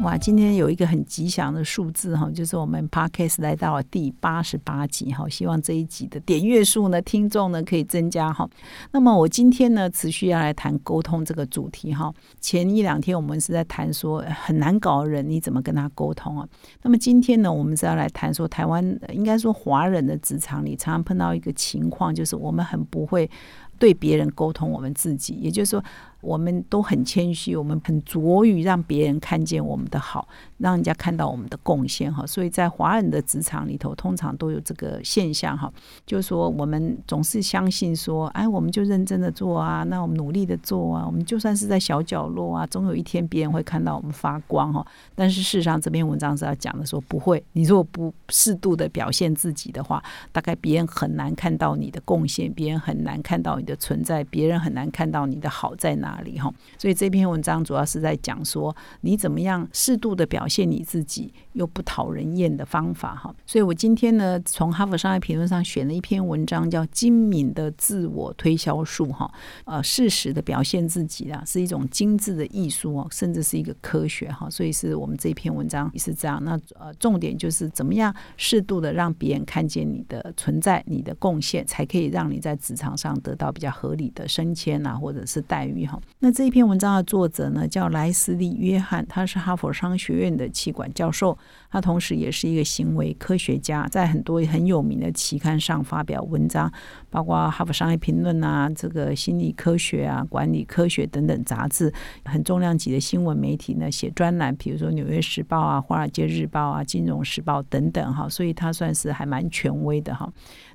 哇，今天有一个很吉祥的数字哈，就是我们 Podcast 来到了第八十八集哈，希望这一集的点阅数呢，听众呢可以增加哈。那么我今天呢，持续要来谈沟通这个主题哈。前一两天我们是在谈说很难搞的人，你怎么跟他沟通啊？那么今天呢，我们是要来谈说台湾应该说华人的职场里，常常碰到一个情况，就是我们很不会对别人沟通我们自己，也就是说。我们都很谦虚，我们很着于让别人看见我们的好，让人家看到我们的贡献哈。所以在华人的职场里头，通常都有这个现象哈，就是说我们总是相信说，哎，我们就认真的做啊，那我们努力的做啊，我们就算是在小角落啊，总有一天别人会看到我们发光哈。但是事实上，这篇文章是要讲的说，不会，你如果不适度的表现自己的话，大概别人很难看到你的贡献，别人很难看到你的存在，别人很难看到你的好在哪。哪里哈？所以这篇文章主要是在讲说，你怎么样适度的表现你自己，又不讨人厌的方法哈。所以我今天呢，从哈佛商业评论上选了一篇文章，叫《精明的自我推销术》哈。呃，适时的表现自己啊，是一种精致的艺术哦，甚至是一个科学哈。所以是我们这篇文章也是这样。那呃，重点就是怎么样适度的让别人看见你的存在、你的贡献，才可以让你在职场上得到比较合理的升迁啊，或者是待遇哈。那这一篇文章的作者呢，叫莱斯利·约翰，他是哈佛商学院的气管教授，他同时也是一个行为科学家，在很多很有名的期刊上发表文章，包括《哈佛商业评论》啊、这个心理科学啊、管理科学等等杂志，很重量级的新闻媒体呢写专栏，比如说《纽约时报》啊、《华尔街日报》啊、《金融时报》等等哈，所以他算是还蛮权威的哈。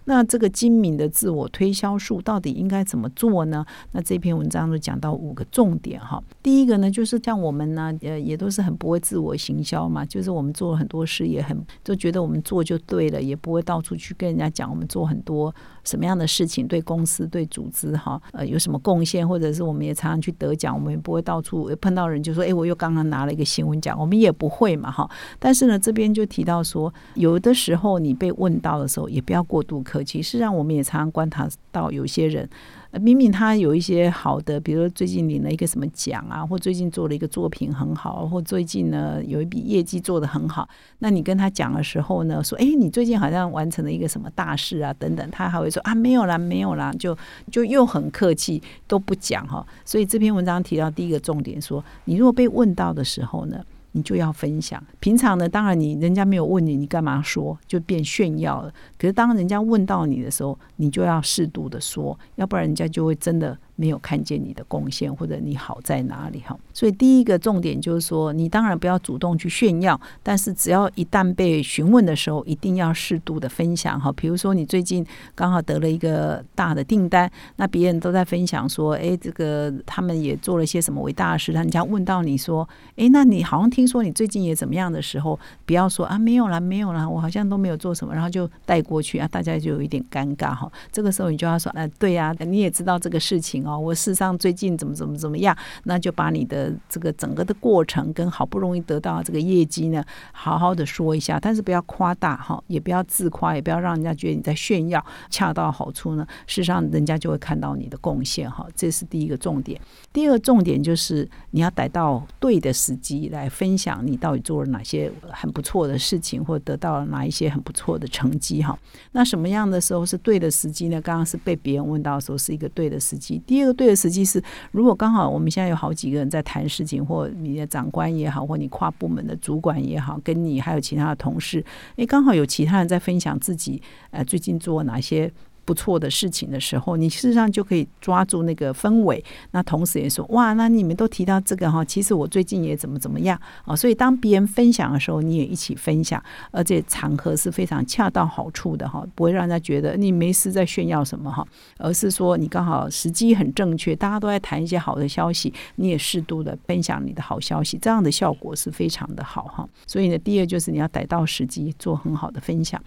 那这个精明的自我推销术到底应该怎么做呢？那这篇文章都讲到五个重点哈。第一个呢，就是像我们呢，呃，也都是很不会自我行销嘛，就是我们做了很多事，也很就觉得我们做就对了，也不会到处去跟人家讲我们做很多什么样的事情，对公司、对组织哈，呃，有什么贡献，或者是我们也常常去得奖，我们也不会到处碰到人就说，哎，我又刚刚拿了一个新闻奖，我们也不会嘛哈。但是呢，这边就提到说，有的时候你被问到的时候，也不要过度客气。实际上，我们也常常观察到有些人，明明他有一些好的，比如最近领了一个什么奖啊，或最近做了一个作品很好，或最近呢有一笔业绩做得很好。那你跟他讲的时候呢，说：“哎，你最近好像完成了一个什么大事啊？”等等，他还会说：“啊，没有啦，没有啦。”就就又很客气，都不讲哈。所以这篇文章提到第一个重点，说你如果被问到的时候呢？你就要分享。平常呢，当然你人家没有问你，你干嘛说就变炫耀了。可是当人家问到你的时候，你就要适度的说，要不然人家就会真的。没有看见你的贡献或者你好在哪里哈，所以第一个重点就是说，你当然不要主动去炫耀，但是只要一旦被询问的时候，一定要适度的分享哈。比如说你最近刚好得了一个大的订单，那别人都在分享说，哎，这个他们也做了些什么伟大的事，人家问到你说，哎，那你好像听说你最近也怎么样的时候，不要说啊没有啦，没有啦，我好像都没有做什么，然后就带过去啊，大家就有一点尴尬哈。这个时候你就要说，啊，对呀，你也知道这个事情。哦，我事实上最近怎么怎么怎么样，那就把你的这个整个的过程跟好不容易得到这个业绩呢，好好的说一下，但是不要夸大哈，也不要自夸，也不要让人家觉得你在炫耀，恰到好处呢，事实上人家就会看到你的贡献哈，这是第一个重点。第二个重点就是你要逮到对的时机来分享你到底做了哪些很不错的事情，或得到了哪一些很不错的成绩哈。那什么样的时候是对的时机呢？刚刚是被别人问到的时候是一个对的时机。第第二个对的时机是，如果刚好我们现在有好几个人在谈事情，或你的长官也好，或你跨部门的主管也好，跟你还有其他的同事，诶，刚好有其他人在分享自己呃最近做哪些。不错的事情的时候，你事实上就可以抓住那个氛围。那同时也说，哇，那你们都提到这个哈，其实我最近也怎么怎么样啊。所以当别人分享的时候，你也一起分享，而且场合是非常恰到好处的哈，不会让人家觉得你没事在炫耀什么哈，而是说你刚好时机很正确，大家都在谈一些好的消息，你也适度的分享你的好消息，这样的效果是非常的好哈。所以呢，第二就是你要逮到时机做很好的分享。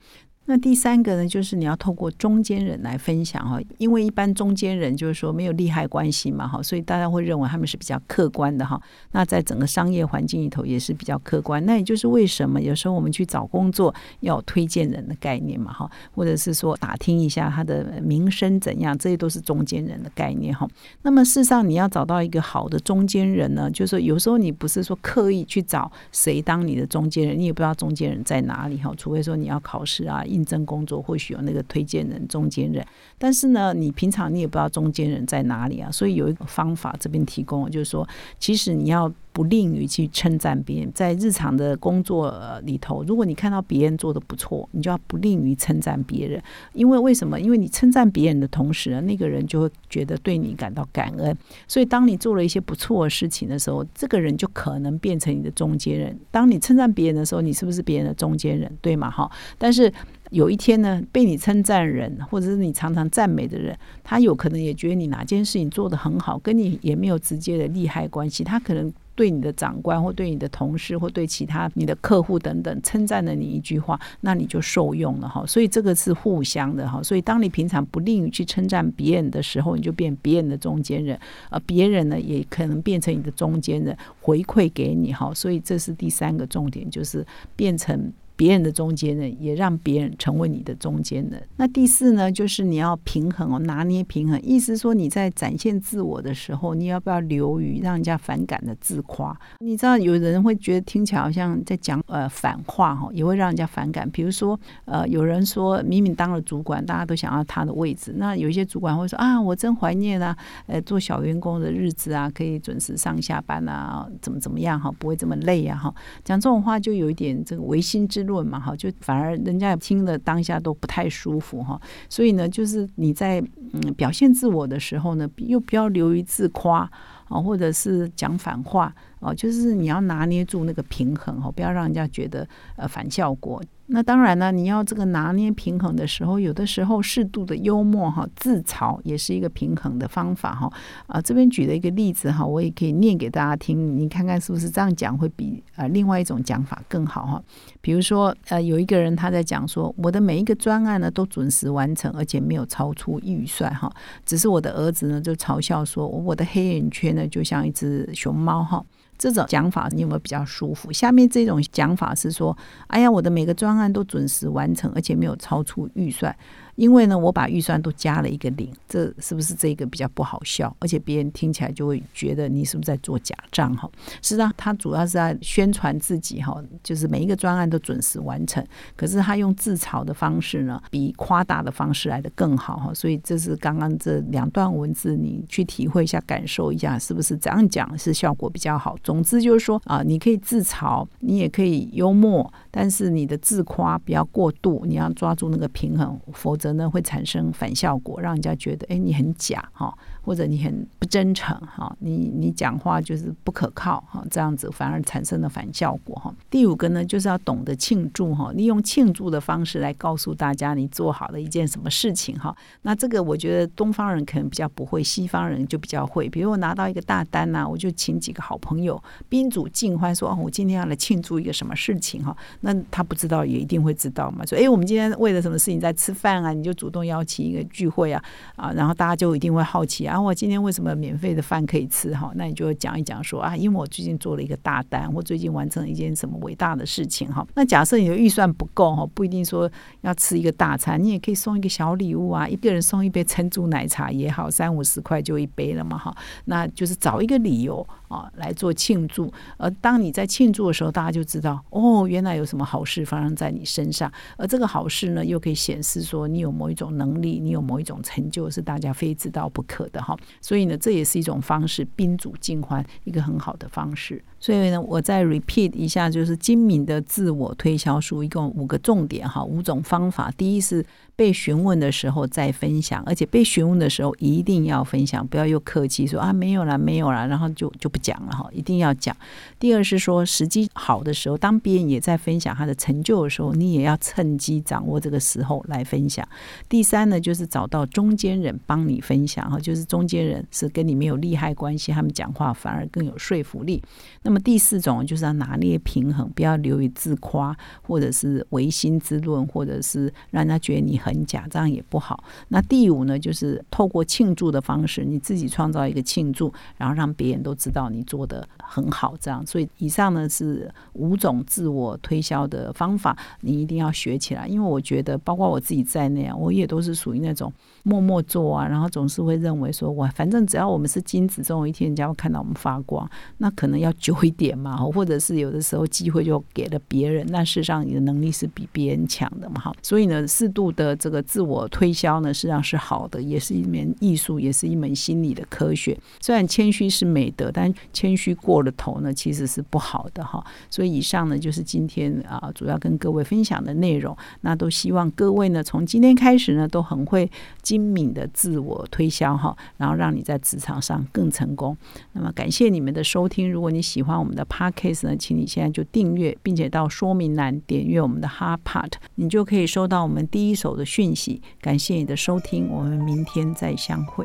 那第三个呢，就是你要透过中间人来分享哈，因为一般中间人就是说没有利害关系嘛哈，所以大家会认为他们是比较客观的哈。那在整个商业环境里头也是比较客观。那也就是为什么有时候我们去找工作要推荐人的概念嘛哈，或者是说打听一下他的名声怎样，这些都是中间人的概念哈。那么事实上你要找到一个好的中间人呢，就是说有时候你不是说刻意去找谁当你的中间人，你也不知道中间人在哪里哈，除非说你要考试啊。应征工作或许有那个推荐人、中间人，但是呢，你平常你也不知道中间人在哪里啊，所以有一个方法这边提供，就是说，其实你要不吝于去称赞别人，在日常的工作里头，如果你看到别人做的不错，你就要不吝于称赞别人，因为为什么？因为你称赞别人的同时，那个人就会觉得对你感到感恩，所以当你做了一些不错的事情的时候，这个人就可能变成你的中间人。当你称赞别人的时候，你是不是别人的中间人？对吗？哈，但是。有一天呢，被你称赞人，或者是你常常赞美的人，他有可能也觉得你哪件事情做得很好，跟你也没有直接的利害关系。他可能对你的长官，或对你的同事，或对其他你的客户等等，称赞了你一句话，那你就受用了哈。所以这个是互相的哈。所以当你平常不吝于去称赞别人的时候，你就变别人的中间人，而别人呢，也可能变成你的中间人，回馈给你哈。所以这是第三个重点，就是变成。别人的中间人，也让别人成为你的中间人。那第四呢，就是你要平衡哦，拿捏平衡。意思说你在展现自我的时候，你要不要流于让人家反感的自夸？你知道有人会觉得听起来好像在讲呃反话哈，也会让人家反感。比如说呃，有人说明明当了主管，大家都想要他的位置。那有一些主管会说啊，我真怀念啊，呃，做小员工的日子啊，可以准时上下班啊，怎么怎么样哈，不会这么累啊哈。讲这种话就有一点这个违心之。论嘛哈，就反而人家听了当下都不太舒服哈，所以呢，就是你在嗯表现自我的时候呢，又不要流于自夸啊，或者是讲反话哦，就是你要拿捏住那个平衡哈，不要让人家觉得呃反效果。那当然呢，你要这个拿捏平衡的时候，有的时候适度的幽默哈，自嘲也是一个平衡的方法哈。啊，这边举了一个例子哈，我也可以念给大家听，你看看是不是这样讲会比呃另外一种讲法更好哈。比如说呃，有一个人他在讲说，我的每一个专案呢都准时完成，而且没有超出预算哈。只是我的儿子呢就嘲笑说，我的黑眼圈呢就像一只熊猫哈。这种讲法你有没有比较舒服？下面这种讲法是说，哎呀，我的每个专案都准时完成，而且没有超出预算。因为呢，我把预算都加了一个零，这是不是这个比较不好笑？而且别人听起来就会觉得你是不是在做假账哈？实际上，他主要是在宣传自己哈，就是每一个专案都准时完成。可是他用自嘲的方式呢，比夸大的方式来的更好哈。所以这是刚刚这两段文字，你去体会一下，感受一下，是不是这样讲是效果比较好？总之就是说啊，你可以自嘲，你也可以幽默，但是你的自夸不要过度，你要抓住那个平衡，否则。可能会产生反效果，让人家觉得哎，你很假哈。或者你很不真诚哈，你你讲话就是不可靠哈，这样子反而产生了反效果哈。第五个呢，就是要懂得庆祝哈，利用庆祝的方式来告诉大家你做好了一件什么事情哈。那这个我觉得东方人可能比较不会，西方人就比较会。比如我拿到一个大单呐，我就请几个好朋友宾主尽欢，说哦，我今天要来庆祝一个什么事情哈。那他不知道也一定会知道嘛，说哎，我们今天为了什么事情在吃饭啊？你就主动邀请一个聚会啊啊，然后大家就一定会好奇啊。我今天为什么免费的饭可以吃哈？那你就讲一讲说啊，因为我最近做了一个大单，我最近完成了一件什么伟大的事情哈。那假设你的预算不够哈，不一定说要吃一个大餐，你也可以送一个小礼物啊，一个人送一杯珍珠奶茶也好，三五十块就一杯了嘛哈。那就是找一个理由啊来做庆祝。而当你在庆祝的时候，大家就知道哦，原来有什么好事发生在你身上。而这个好事呢，又可以显示说你有某一种能力，你有某一种成就，是大家非知道不可的哈。所以呢，这也是一种方式，宾主尽欢，一个很好的方式。所以呢，我再 repeat 一下，就是精明的自我推销术，一共五个重点哈，五种方法。第一是被询问的时候再分享，而且被询问的时候一定要分享，不要又客气说啊没有啦，没有啦，然后就就不讲了哈，一定要讲。第二是说时机好的时候，当别人也在分享他的成就的时候，你也要趁机掌握这个时候来分享。第三呢，就是找到中间人帮你分享哈，就是中间人是跟你没有利害关系，他们讲话反而更有说服力。那么第四种就是要拿捏平衡，不要流于自夸，或者是唯心之论，或者是让人家觉得你很假，这样也不好。那第五呢，就是透过庆祝的方式，你自己创造一个庆祝，然后让别人都知道你做的很好，这样。所以以上呢是五种自我推销的方法，你一定要学起来。因为我觉得，包括我自己在内，我也都是属于那种默默做啊，然后总是会认为说，我反正只要我们是金子，总有一天人家会看到我们发光。那可能要久一点嘛，或者是有的时候机会就给了别人，那事实上你的能力是比别人强的嘛，哈。所以呢，适度的这个自我推销呢，实际上是好的，也是一门艺术，也是一门心理的科学。虽然谦虚是美德，但谦虚过了头呢，其实是不好的哈。所以以上呢，就是今天啊，主要跟各位分享的内容。那都希望各位呢，从今天开始呢，都很会精敏的自我推销哈，然后让你在职场上更成功。那么感谢你们的收听，如果你喜欢我们的 podcast 呢，请你现在就订阅，并且到说明栏点阅我们的 Hard Part，你就可以收到我们第一手的讯息。感谢你的收听，我们明天再相会。